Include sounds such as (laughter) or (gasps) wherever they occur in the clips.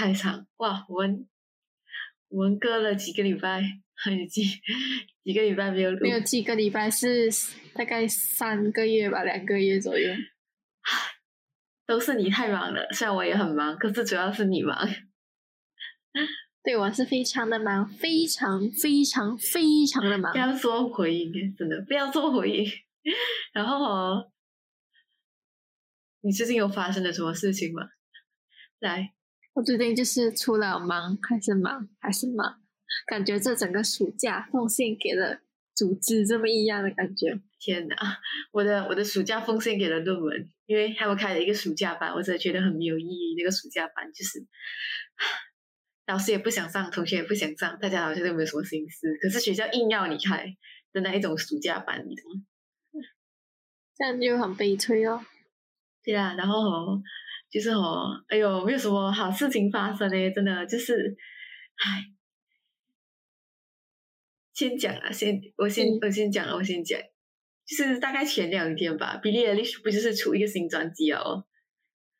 开场，哇，我们我们隔了几个礼拜，还有几几个礼拜没有录，没有几个礼拜是大概三个月吧，两个月左右。都是你太忙了，虽然我也很忙，可是主要是你忙。对我是非常的忙，非常非常非常的忙不。要做回应，真的不要做回应。然后哦，你最近有发生了什么事情吗？来，我最近就是除了忙还是忙还是忙，感觉这整个暑假奉献给了组织这么一样的感觉。天哪！我的我的暑假奉献给了论文，因为他们开了一个暑假班，我真的觉得很没有意义。那个暑假班就是老师也不想上，同学也不想上，大家好像都没有什么心思。可是学校硬要你开的那一种暑假班，你懂吗？这样就很悲催哦。对啊，然后哦，就是哦，哎呦，没有什么好事情发生嘞，真的就是，唉，先讲啊，先我先、嗯。我先讲了，我先讲，就是大概前两天吧，Billie Eilish 不就是出一个新专辑哦，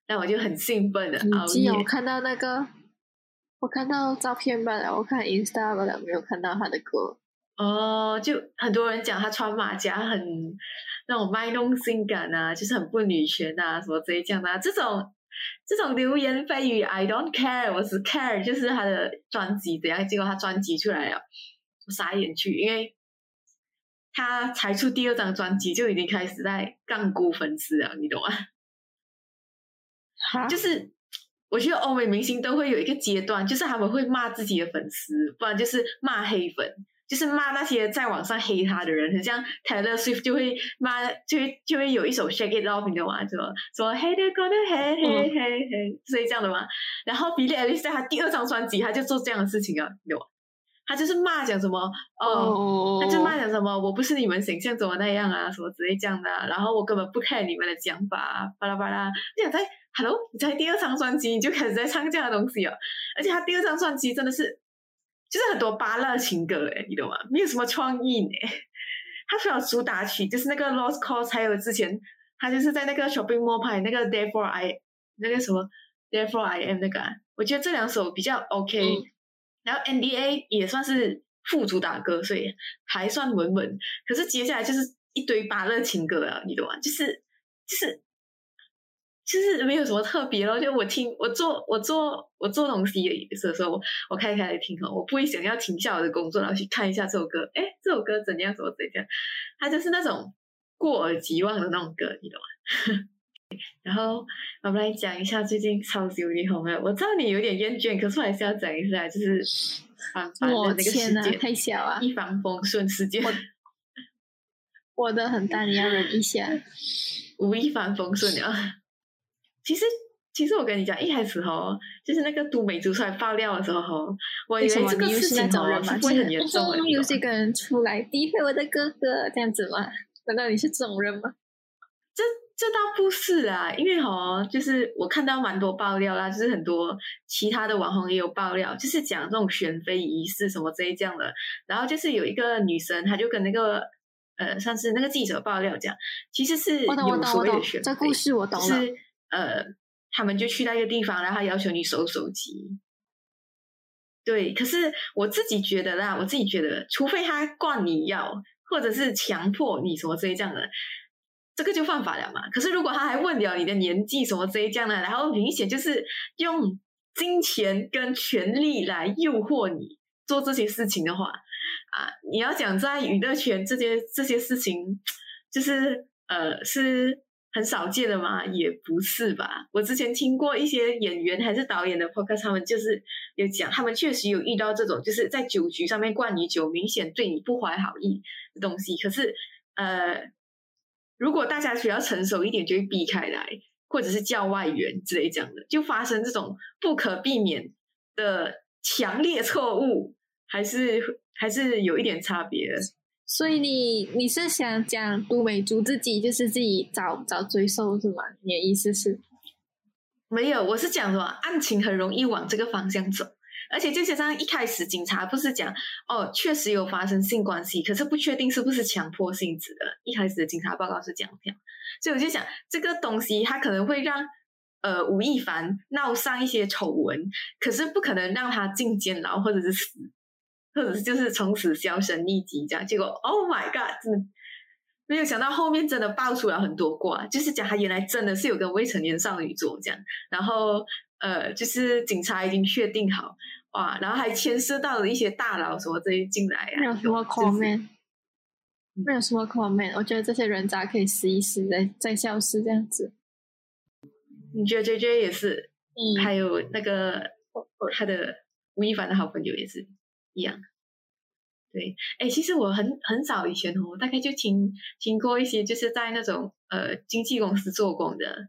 那我就很兴奋的熬夜。我看到那个，我看到照片罢了，我看 Insta 罢了，没有看到他的歌。哦，就很多人讲她穿马甲很那种卖弄性感啊，就是很不女权啊，什么之类这样的、啊，这种 (laughs) 这种流言蜚语，I don't care，我只 care 就是他的专辑怎样，结果他专辑出来了，我傻眼去，因为他才出第二张专辑就已经开始在杠估粉丝了，你懂吗？哈，就是我觉得欧美明星都会有一个阶段，就是他们会骂自己的粉丝，不然就是骂黑粉，就是骂那些在网上黑他的人。很像 Taylor Swift 就会骂，就会就会有一首 Shake It Off，你懂吗？就说 Hey they're gonna hey hey hey hey，所以这样的嘛。然后 Billie Eilish 在他第二张专辑，他就做这样的事情啊，你懂吗？他就是骂讲什么哦。哦，他就骂讲什么我不是你们想象中的那样啊，什么之类这样的、啊，然后我根本不 care 你们的讲法、啊，巴拉巴拉。你想在 Hello，你在第二张专辑你就开始在唱这样的东西哦，而且他第二张专辑真的是就是很多巴勒情歌诶，你懂吗？没有什么创意呢。他除了主打曲就是那个 Lost Cause，还有之前他就是在那个 Shopping Mall 拍那个 Therefore I 那个什么 Therefore I Am 那个、啊，我觉得这两首比较 OK，、嗯然后 NDA 也算是副主打歌，所以还算稳稳。可是接下来就是一堆巴勒情歌啊，你懂吗？就是就是就是没有什么特别咯。就我听我做我做我做东西的时候，我我开开来听哦，我不会想要停下我的工作，然后去看一下这首歌，哎，这首歌怎样，怎么怎样，它就是那种过耳即忘的那种歌，你懂吗？(laughs) 然后我们来讲一下最近超级无敌红的，我知道你有点厌倦，可是我还是要讲一下，就是凡凡的我那个天呐，事件，太小啊！一帆风顺事件，(laughs) 我的很大，你要忍一下。无一帆风顺了。其实，其实我跟你讲，一开始哦，就是那个都美竹出来爆料的时候哦，我以为这个事情哦那种人吗？是不会很严重的，(laughs) 就是你懂吗又是一个人出来诋毁我的哥哥，这样子吗？难道你是这种人吗？这这倒不是啊，因为哦，就是我看到蛮多爆料啦，就是很多其他的网红也有爆料，就是讲这种选妃仪式什么这一这样的。然后就是有一个女生，她就跟那个呃，上次那个记者爆料讲，其实是有所谓的选，妃这故，事我懂了。就是呃，他们就去到一个地方，然后要求你收手机。对，可是我自己觉得啦，我自己觉得，除非他灌你药，或者是强迫你什么这一这样的，这个就犯法了嘛。可是如果他还问了你的年纪什么这一这样的，然后明显就是用金钱跟权力来诱惑你做这些事情的话，啊，你要讲在娱乐圈这些这些事情，就是呃是很少见的吗？也不是吧。我之前听过一些演员还是导演的 podcast，他们就是有讲，他们确实有遇到这种，就是在酒局上面灌你酒，明显对你不怀好意的东西。可是呃，如果大家比较成熟一点，就会避开来，或者是叫外援之类这样的，就发生这种不可避免的强烈错误，还是还是有一点差别。所以你你是想讲都美竹自己就是自己找找罪受是吗？你的意思是？没有，我是讲说案情很容易往这个方向走，而且就像一开始警察不是讲哦，确实有发生性关系，可是不确定是不是强迫性质的。一开始的警察报告是这样讲，所以我就想这个东西它可能会让呃吴亦凡闹上一些丑闻，可是不可能让他进监牢或者是死，或者是就是从此销声匿迹这样。结果，Oh my God，真的没有想到后面真的爆出了很多卦，就是讲他原来真的是有跟未成年少女做这样，然后呃，就是警察已经确定好哇，然后还牵涉到了一些大佬什么这些进来啊，没有什么 comment，没有什么 comment，我觉得这些人渣可以死一死，再再消失这样子。你觉得 J J 也是，嗯，还有那个他的吴亦凡的好朋友也是一样。对，哎，其实我很很早以前哦，大概就听听过一些，就是在那种呃经纪公司做工的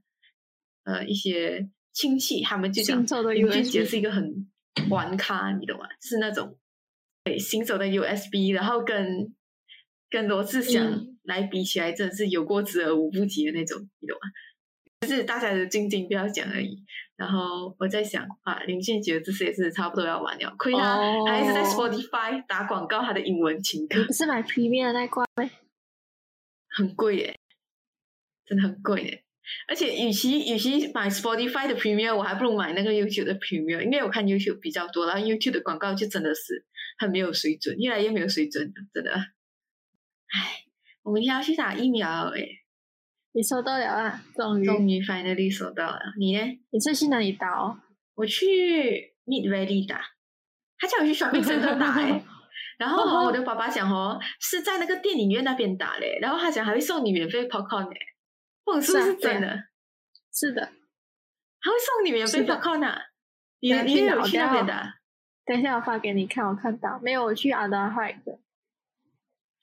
呃一些亲戚，他们就讲林俊杰是一个很玩咖，你懂吗？是那种对行走的 USB，然后跟跟罗志祥来比起来，真的是有过之而无不及的那种，你懂吗？就是大家的静静不要讲而已。然后我在想啊，林俊杰这次也是差不多要完了，亏他还是在 Spotify 打广告他的英文情歌。你不是买 Premium 那挂吗？(laughs) 很贵耶，真的很贵耶。而且与其与其买 Spotify 的 Premium，我还不如买那个 YouTube 的 Premium，因为我看 YouTube 比较多，然后 YouTube 的广告就真的是很没有水准，越来越没有水准真的。唉，我明天要去打疫苗诶。你收到了啊？终于，终于 finally 收到了。你呢？你最近哪里打哦？我去 Mid Valley 打，他叫我去 shopping center 打诶。(laughs) 然后 (laughs) 我的爸爸讲哦，是在那个电影院那边打嘞。然后他讲还会送你免费 popcorn 诶。不是不是真的？是的，他会送你免费 popcorn 啊？你你有去那边打？等一下我发给你看，我看到没有？我去阿达海的。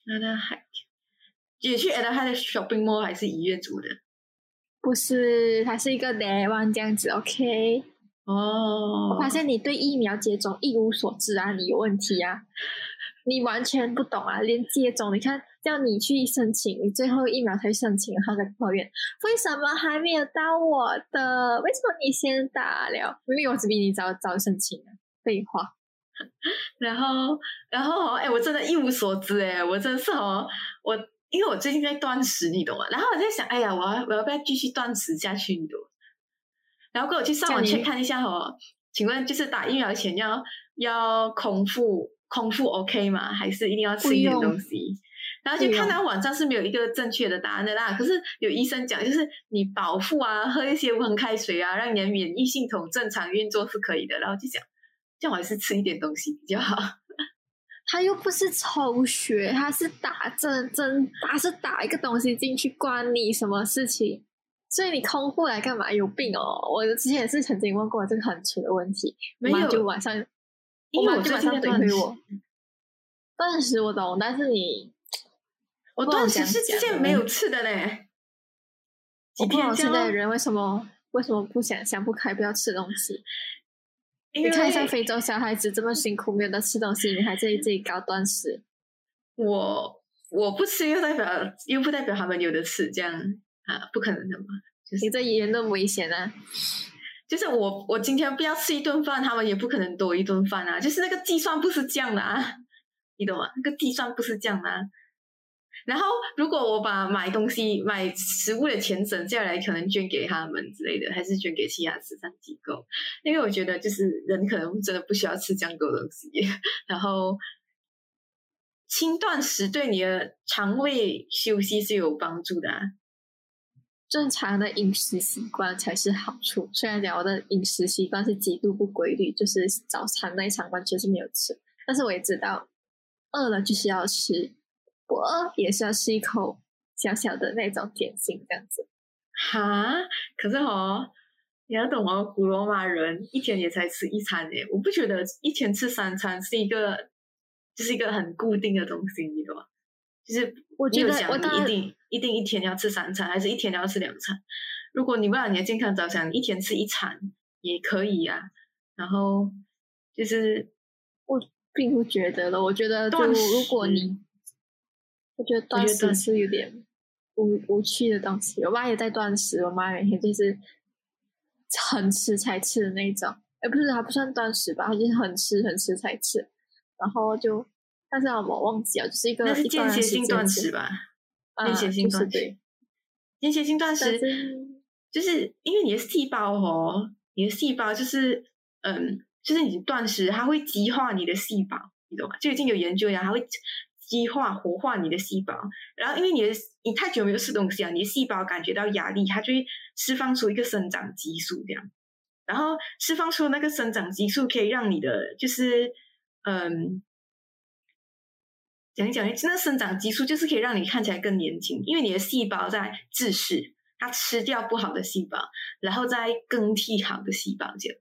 阿达海。也去 a d a 的 shopping mall 还是医院租的？不是，它是一个 day one 这样子，OK？哦，我发现你对疫苗接种一无所知啊，你有问题啊，你完全不懂啊，连接种，你看叫你去申请，你最后疫苗才申请，然后再抱怨为什么还没有到我的？为什么你先打了？明明我只比你早早申请啊，废话。(laughs) 然后，然后，哎，我真的一无所知，哎，我真是哦，我。因为我最近在断食，你懂吗？然后我在想，哎呀，我要我要不要继续断食下去？你懂？然后跟我去上网去看一下哦。请问，就是打疫苗前要要空腹空腹 OK 吗？还是一定要吃一点东西？然后就看到网上是没有一个正确的答案的啦。可是有医生讲，就是你饱腹啊，喝一些温开水啊，让你的免疫系统正常运作是可以的。然后就讲，这样我还是吃一点东西比较好。他又不是抽血，他是打针针，他是打一个东西进去，关你什么事情？所以你空腹来干嘛？有病哦！我之前也是曾经问过这个很蠢的问题，没有就晚上，我妈就晚上断回我。断食我懂，但是你，我断食是之前没有吃的嘞。我不懂现在的人为什么为什么不想想不开，不要吃东西。你看一下非洲小孩子这么辛苦，没有得吃东西，你还在自己搞断食。我我不吃，又代表又不代表他们有的吃，这样啊，不可能的嘛。你这言论危险啊！就是我我今天不要吃一顿饭，他们也不可能多一顿饭啊。就是那个计算不是这样的啊，你懂吗？那个计算不是这样的。然后，如果我把买东西、买食物的钱省下来，可能捐给他们之类的，还是捐给其他慈善机构？因为我觉得，就是人可能真的不需要吃这样多东西。然后，轻断食对你的肠胃休息是有帮助的。正常的饮食习惯才是好处。虽然讲我的饮食习惯是极度不规律，就是早餐那一场完全是没有吃，但是我也知道，饿了就是要吃。我也是要吃一口小小的那种点心，这样子。哈，可是哦，你要懂哦，古罗马人一天也才吃一餐诶，我不觉得一天吃三餐是一个，就是一个很固定的东西，你懂吗？就是我觉得想一定一定一天要吃三餐，还是一天要吃两餐？如果你为了你的健康着想，一天吃一餐也可以呀。然后就是我并不觉得了，我觉得就如果你。我觉得断食是有点无无趣的东西。我妈也在断食，我妈每天就是很吃才吃的那种。哎，不是，还不算断食吧？她就是很吃很吃才吃。然后就，但是我忘记了，就是一个那是间歇性断食吧？间歇性断食，间歇性断食。就是因为你的细胞哦，你的细胞就是嗯，就是你断食，它会激化你的细胞，你懂吗？就已经有研究呀，它会激化活化你的细胞。然后因为你的你太久没有吃东西啊，你的细胞感觉到压力，它就会释放出一个生长激素，这样。然后释放出那个生长激素，可以让你的就是嗯。讲一讲，那生长激素就是可以让你看起来更年轻，因为你的细胞在自噬，它吃掉不好的细胞，然后再更替好的细胞。这样，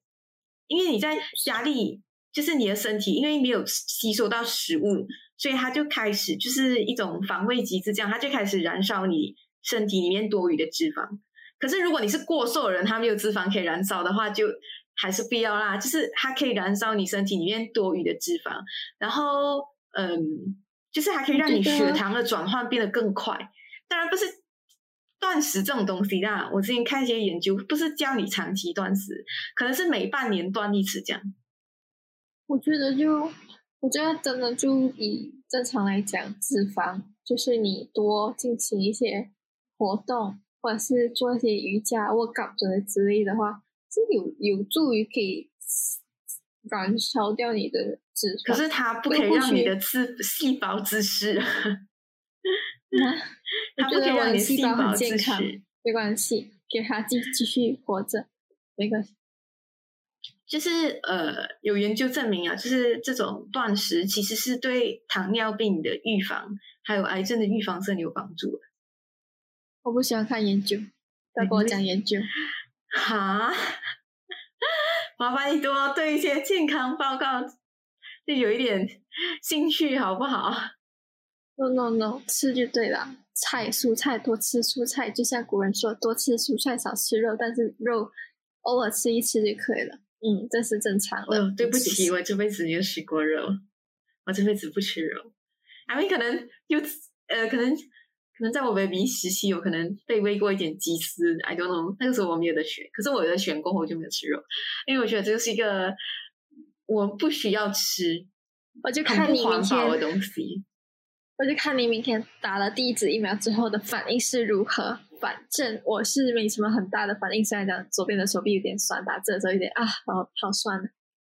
因为你在压力，就是你的身体，因为没有吸收到食物，所以它就开始就是一种防卫机制，这样它就开始燃烧你身体里面多余的脂肪。可是如果你是过瘦的人，他没有脂肪可以燃烧的话，就还是必要啦。就是它可以燃烧你身体里面多余的脂肪，然后嗯。就是还可以让你血糖的转换变得更快。当然不是断食这种东西啦。我之前看一些研究，不是教你长期断食，可能是每半年断一次这样。我觉得就，我觉得真的就以正常来讲，脂肪就是你多进行一些活动，或者是做一些瑜伽、卧搞之类之类的话，是有有助于可以燃烧掉你的脂。可是它不可以让你的脂细胞自噬，(laughs) (laughs) 它不可以让你的细胞很健康。没关系，给它继继续活着，没关系。就是呃，有研究证明啊，就是这种断食其实是对糖尿病的预防，还有癌症的预防是很有帮助的。我不喜欢看研究，再跟我讲研究。哈，(laughs) 麻烦你多对一些健康报告。就有一点兴趣，好不好？No No No，吃就对了。菜蔬菜多吃蔬菜，就像古人说，多吃蔬菜少吃肉，但是肉偶尔吃一吃就可以了。嗯，这是正常的。哦，对不起，我这辈子没有吃过肉，我这辈子不吃肉。因为可能有呃，可能可能在我 baby 时期，有可能被喂过一点鸡丝，I don't know。那个时候我没有得选，可是我的选过后我就没有吃肉，因为我觉得这个是一个。我不需要吃，我就看你明天的东西，我就看你明天打了第一支疫苗之后的反应是如何。反正我是没什么很大的反应，虽然讲左边的手臂有点酸，打字的时候有点啊，好好酸，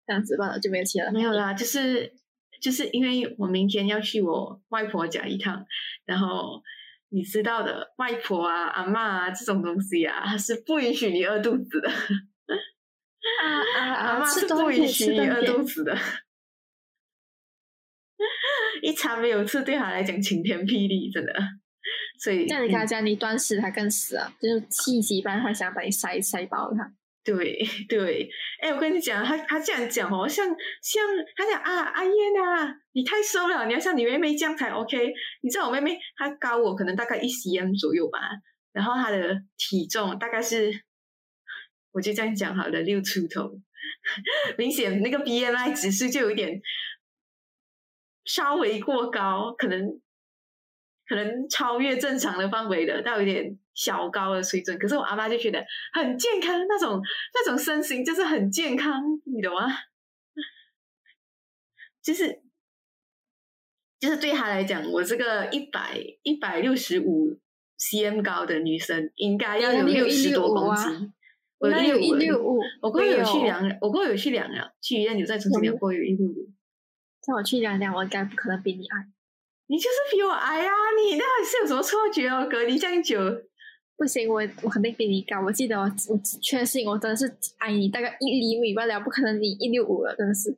这样子罢了，就没有其他。没有啦，就是就是因为我明天要去我外婆家一趟，然后你知道的，外婆啊、阿妈啊这种东西啊，是不允许你饿肚子的。啊啊啊！是不允许你饿肚子的，(laughs) 一餐没有吃对他来讲晴天霹雳，真的。所以，像你跟他讲，你断食他更死啊，就是气急败坏想把你塞塞爆他。对 (laughs) 对，哎，我跟你讲，他他这样讲哦，像像他讲啊，阿燕啊，你太瘦了，你要像你妹妹这样才 OK。你知道我妹妹她高我可能大概一 cm 左右吧，然后她的体重大概是。我就这样讲好了，六出头，(laughs) 明显那个 BMI 指数就有点稍微过高，可能可能超越正常的范围的，到有点小高的水准。可是我阿妈就觉得很健康，那种那种身形就是很健康，你懂吗？(laughs) 就是就是对他来讲，我这个一百一百六十五 cm 高的女生，应该要有六十多公斤。我有一六五，我哥有去量，我哥有去量量，去医院有在重新量过，有一六五。叫我去量量，我应该不可能比你矮。你就是比我矮啊！你那是有什么错觉哦？隔离这样久，不行，我我肯定比你高。我记得我我确信我真的是矮你大概一厘米罢了，不可能你一六五了，真的是。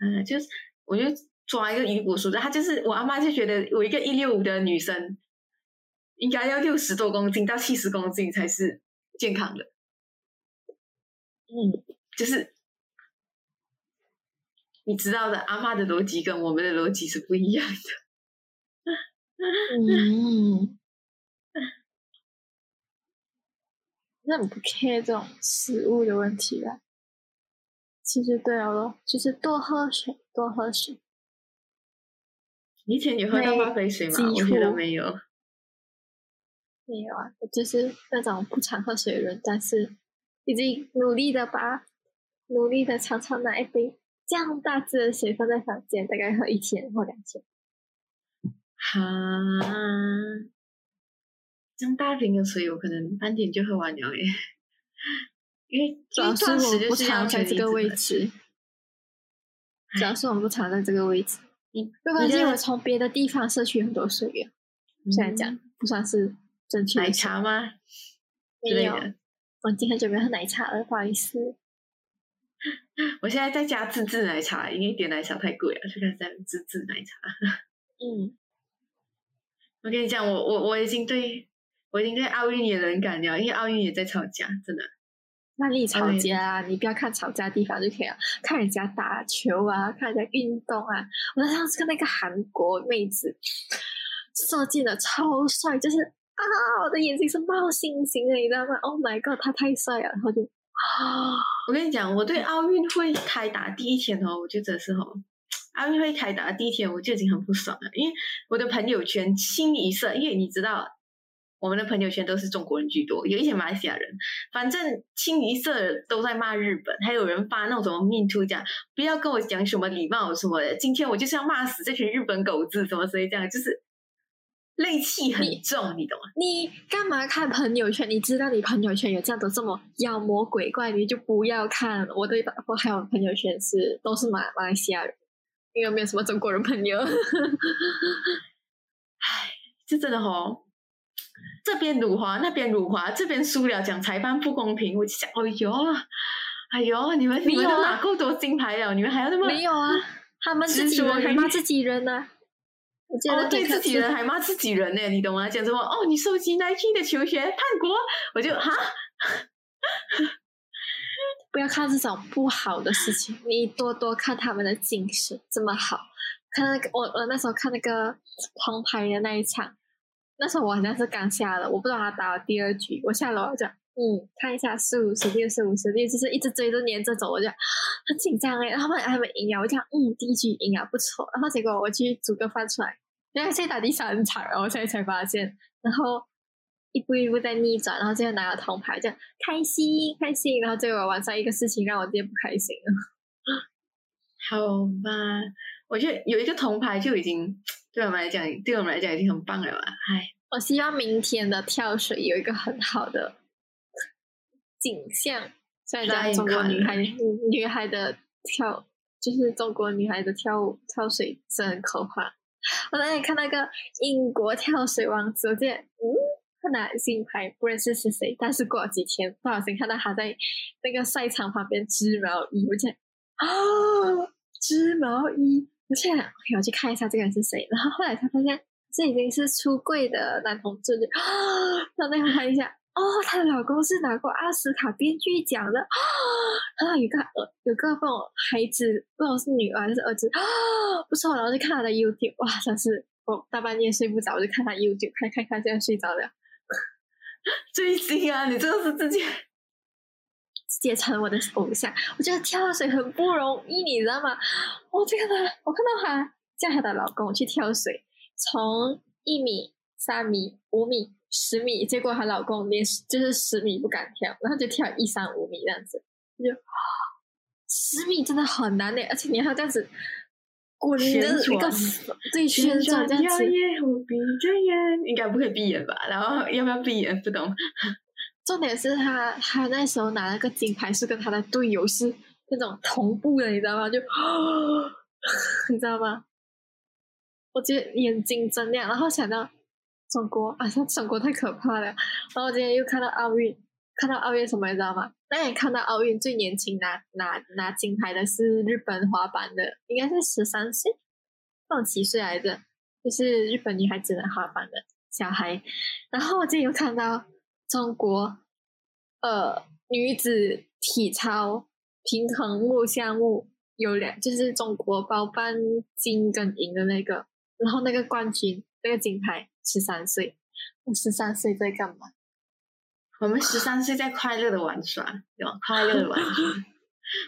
嗯，就是我就抓一个鱼骨说的，他就是我阿妈就觉得我一个一六五的女生，应该要六十多公斤到七十公斤才是健康的。嗯，就是你知道的，阿妈的逻辑跟我们的逻辑是不一样的。嗯，(laughs) 那不 care 这种食物的问题了。其实对哦，就是多喝水，多喝水。你以前有喝到八杯水吗？我觉得没有。没有啊，我就是那种不常喝水的人，但是。已经努力的把努力的常常拿一杯这样大致的水放在房间，大概喝一天或两天。哈，这样大瓶的水，我可能半天就喝完了耶。因为主要是我不常在这个位置，主要是我们不常在这个位置。你没关系，我从别的地方摄取很多水源。虽然讲不算是正确。奶茶吗？没有，我今天准备喝奶茶了，不好意思。(laughs) 我现在在家自制奶茶，因为点奶茶太贵了，就开始在自制奶茶。嗯，我跟你讲，我我我已经对我已经对奥运也冷感了，因为奥运也在吵架，真的。那你吵架啊？你不要看吵架地方就可以了，看人家打球啊，看人家运动啊。我上次看那个韩国妹子射箭的超帅，就是啊，我的眼睛是冒星星的，你知道吗？Oh my god，他太帅了，然后就啊。我跟你讲，我对奥运会开打第一天哦，我就真是哦，奥运会开打的第一天我就已经很不爽了，因为我的朋友圈清一色，因为你知道，我们的朋友圈都是中国人居多，有一些马来西亚人，反正清一色都在骂日本，还有人发那种什么 “me too” 讲，不要跟我讲什么礼貌什么的，今天我就是要骂死这群日本狗子，什么所以这样就是。戾气很重，你懂吗？你干嘛看朋友圈？你知道你朋友圈有这样的这么妖魔鬼怪，你就不要看。我的我还有朋友圈是都是马马来西亚人，因为没有什么中国人朋友。(laughs) 唉，就真的哦，这边辱华，那边辱华，这边输了讲裁判不公平，我就想，哎呦，哎呦，你们你们都拿够多金牌了，你们还要那么没有啊？(laughs) 他们自己人还骂自己人呢。(laughs) 哦，对自己人还骂自己人呢，你懂吗？讲什么？哦，你收集 Nike 的球鞋叛国，我就哈，不要看这种不好的事情，你多多看他们的精神这么好。看那个，我我那时候看那个铜牌的那一场，那时候我好像是刚下了，我不知道他打了第二局，我下楼我就嗯看一下四五十六十五十六，就是一直追着黏着走，我就很紧张哎。然后他们赢了，我讲嗯第一局赢了不错，然后结果我去煮个饭出来。因为现在打第三场，然后现在才发现，然后一步一步在逆转，然后最后拿了铜牌，这样开心开心。然后结果晚上一个事情让我直接不开心了。好吧，我觉得有一个铜牌就已经对我们来讲，对我们来讲已经很棒了吧？唉，我希望明天的跳水有一个很好的景象。虽然讲中国女孩女孩的跳，就是中国女孩的跳舞跳水真很可怕。我那天看那个英国跳水王子，我记得，嗯，他拿金牌，不认识是谁，但是过了几天，不小心看到他在那个赛场旁边织毛衣，我就啊，织毛衣，我现在我去看一下这个人是谁，然后后来才发现这已经是出柜的男同志，啊，然后那看一下。哦，她的老公是拿过奥斯卡编剧奖的啊！(gasps) 有个儿，有个不孩子，不知道是女儿还是儿子啊！不错，然后就看他的 YouTube，哇，真是我大半夜睡不着，我就看他 YouTube，看看看，现在睡着了。(laughs) 追星啊，你真的是直接直接成我的偶像。我觉得跳水很不容易，你知道吗？我这个，我看到她叫她的老公去跳水，从一米、三米、五米。十米，结果她老公连就是十米不敢跳，然后就跳一三五米这样子，就 (gasps) 十米真的很难的，而且你要这样子滚的一个对旋转这样子。闭着眼，应该不可以闭眼吧？然后要不要闭眼？不懂。(laughs) 重点是他，他那时候拿了个金牌，是跟他的队友是那种同步的，你知道吗？就 (laughs) 你知道吗？我觉得眼睛睁亮，然后想到。中国啊，像中国太可怕了。然后我今天又看到奥运，看到奥运什么你知道吗？那你看到奥运最年轻拿拿拿金牌的是日本滑板的，应该是十三岁，放几岁来着？就是日本女孩子的滑板的小孩。然后我今天又看到中国，呃，女子体操平衡木项目有两，就是中国包办金跟银的那个，然后那个冠军那个金牌。十三岁，我十三岁在干嘛？我们十三岁在快乐的玩耍，对吧？快乐的玩耍，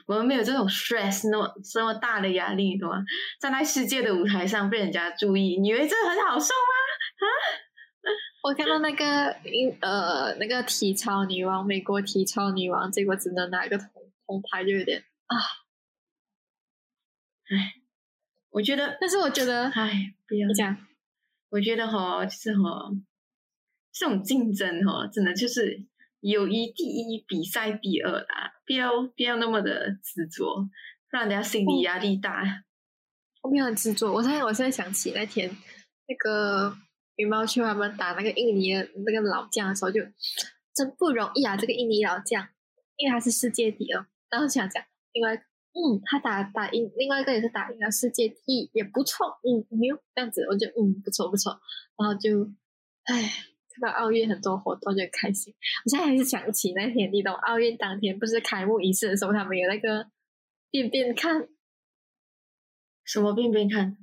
我们没有这种 stress 那么这么大的压力，对吗？站在世界的舞台上被人家注意，你以为这很好受吗？啊！(laughs) 我看到那个英呃那个体操女王，美国体操女王，结果只能拿一个铜铜牌，就有点啊。唉，我觉得，但是我觉得，唉，不要这样。我觉得哈，就是哈，这种竞争哦，真的就是友谊第一，比赛第二啦，不要不要那么的执着，让人家心理压力大。我没有很执着，我现在我现在想起那天那个羽毛球他们打那个印尼那个老将的时候，就真不容易啊！这个印尼老将，因为他是世界第二，然后想讲另外嗯，他打打赢另外一个也是打赢了世界第一，也不错，嗯，牛这样子，我就嗯不错不错，然后就唉，看到奥运很多活动就开心。我现在还是想起那天，你懂奥运当天不是开幕仪式的时候，他们有那个便便看。什么变变看？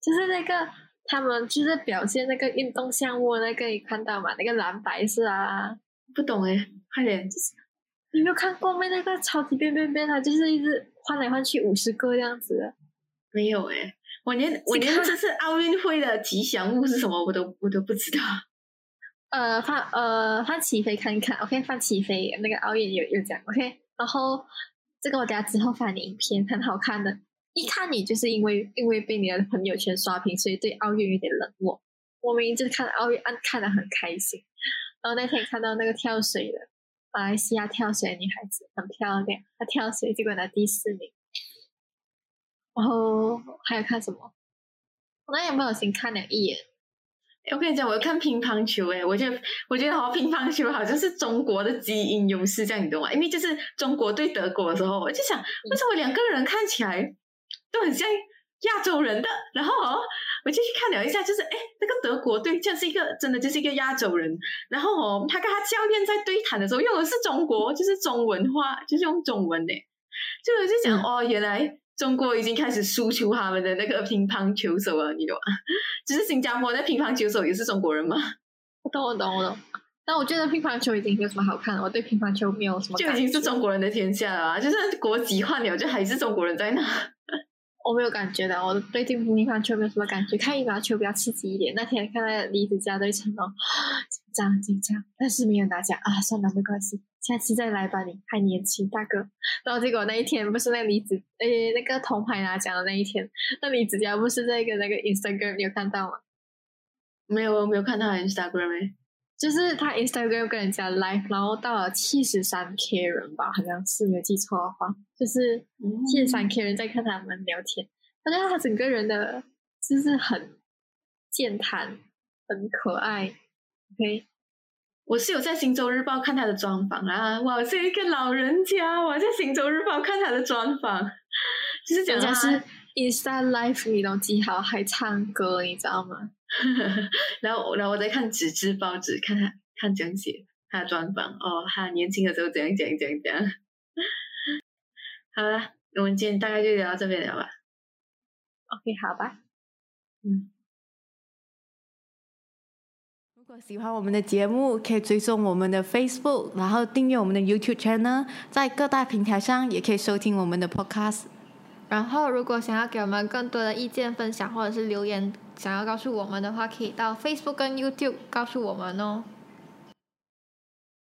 就是那个他们就是表现那个运动项目那个，你看到吗？那个蓝白色啊，不懂哎，快点！你没有看过没？那个超级变变变，它就是一直换来换去五十个这样子。没有哎，我连我连这次奥运会的吉祥物是什么我都我都不知道。呃，放呃放起飞看一看，OK，放起飞那个奥运有有讲，OK，然后这个我等下之后发你影片，很好看的。一看你就是因为因为被你的朋友圈刷屏，所以对奥运有点冷漠。我明明就是看奥运，看看的很开心。然后那天看到那个跳水的马来西亚跳水的女孩子很漂亮，她跳水结果拿第四名。然后还有看什么？我那天不小心看了一眼。我跟你讲，我看乒乓球。哎，我觉得我觉得好乒乓球好像是中国的基因优势，这样你懂吗？因为就是中国对德国的时候，我就想为什么两个人看起来。都很像亚洲人的，然后哦，我就去看了一下，就是哎，那个德国队像是一个真的就是一个亚洲人，然后哦，他跟他教练在对谈的时候用的是中国，就是中文话，就是用中文的，就我就想哦，原来中国已经开始输出他们的那个乒乓球手了，你懂吗？(laughs) 只是新加坡的乒乓球手也是中国人吗？我懂，我懂，我懂。但我觉得乒乓球已经没有什么好看了，我对乒乓球没有什么，就已经是中国人的天下了，就是国籍换了，就还是中国人在那。我没有感觉的，我对乒乓球没有什么感觉。看羽毛球比较刺激一点。那天看到李子嘉对成龙，(gasps) 紧张紧张，但是没有拿奖啊，算了没关系，下次再来吧，你还年轻，大哥。然后结果那一天不是那李子诶那个铜牌拿奖的那一天，那李子嘉不是在一个那个 Instagram 有看到吗？没有，我没有看到 Instagram。就是他 Instagram 跟人家 live，然后到了七十三 K 人吧，好像是没有记错的话，就是七十三 K 人在看他们聊天。我觉得他整个人的就是很健谈，很可爱。OK，我是有在《新洲日报》看他的专访啊，我是一个老人家，我在《新洲日报》看他的专访，就是讲他是 Insta Life 你都记好，还唱歌，你知道吗？(laughs) 然后，然后我在看纸质报纸，看他看讲解他的专访哦，他年轻的时候怎样讲讲讲。好了，我们今天大概就聊到这边聊吧。OK，好吧。嗯。喜欢我们的节目，可以追踪我们的 Facebook，然后订阅我们的 YouTube channel，在各大平台上也可以收听我们的 Podcast。然后，如果想要给我们更多的意见分享，或者是留言。想要告诉我们的话，可以到 Facebook 跟 YouTube 告诉我们哦。